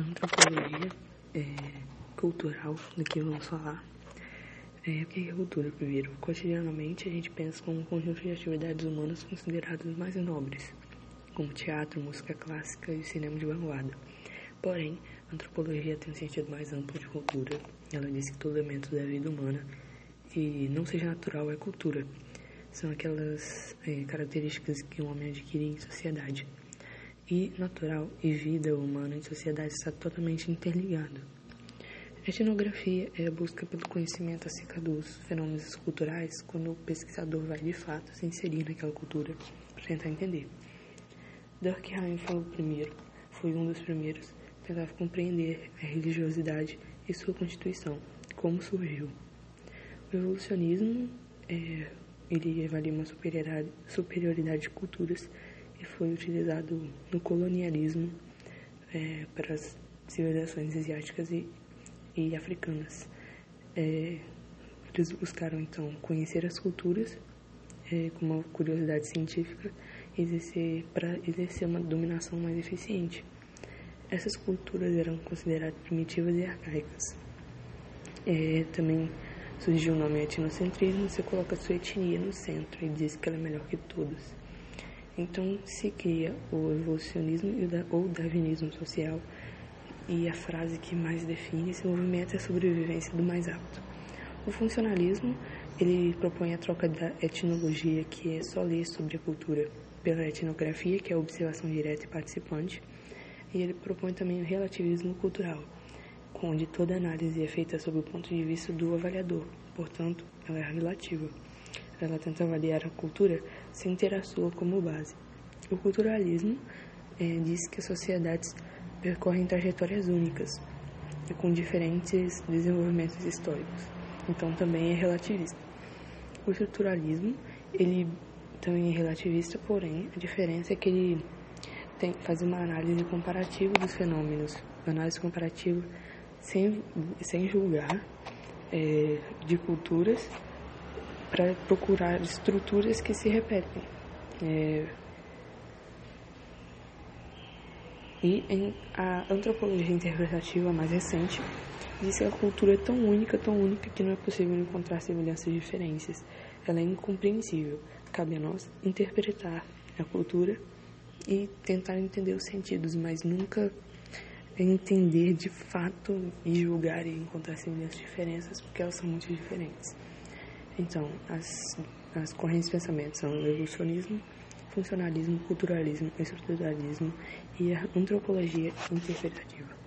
antropologia é, cultural do que vamos falar. É, o que é cultura, primeiro? Cotidianamente, a gente pensa como um conjunto de atividades humanas consideradas mais nobres, como teatro, música clássica e cinema de vanguarda. Porém, a antropologia tem um sentido mais amplo de cultura. Ela diz que todo elemento da vida humana e não seja natural é cultura. São aquelas é, características que um homem adquire em sociedade e natural e vida humana em sociedade está totalmente interligado. Etnografia é a busca pelo conhecimento acerca dos fenômenos culturais quando o pesquisador vai de fato se inserir naquela cultura para tentar entender. Durkheim foi o primeiro, foi um dos primeiros, tentava compreender a religiosidade e sua constituição, como surgiu. O evolucionismo é, ele avalia uma superioridade, superioridade de culturas e foi utilizado no colonialismo é, para as civilizações asiáticas e, e africanas. É, eles buscaram então conhecer as culturas é, com uma curiosidade científica exercer para exercer uma dominação mais eficiente. Essas culturas eram consideradas primitivas e arcaicas. É, também surgiu o nome etnocentrismo, você coloca sua etnia no centro e diz que ela é melhor que todas. Então se cria o evolucionismo ou o darwinismo social e a frase que mais define esse movimento é a sobrevivência do mais apto. O funcionalismo ele propõe a troca da etnologia, que é só ler sobre a cultura, pela etnografia, que é a observação direta e participante, e ele propõe também o relativismo cultural, onde toda análise é feita sob o ponto de vista do avaliador, portanto, ela é relativa. Ela tenta avaliar a cultura sem ter a sua como base. O culturalismo é, diz que as sociedades percorrem trajetórias únicas, com diferentes desenvolvimentos históricos. Então também é relativista. O estruturalismo, ele também é relativista, porém a diferença é que ele tem, faz uma análise comparativa dos fenômenos, análise comparativa sem, sem julgar é, de culturas para procurar estruturas que se repetem. É, e em a antropologia interpretativa mais recente diz que a cultura é tão única, tão única que não é possível encontrar semelhanças e diferenças. Ela é incompreensível. Cabe a nós interpretar a cultura e tentar entender os sentidos, mas nunca entender de fato e julgar e encontrar semelhanças e diferenças, porque elas são muito diferentes. Então, as, as correntes de pensamento são o evolucionismo, funcionalismo, culturalismo, estruturalismo e a antropologia interpretativa.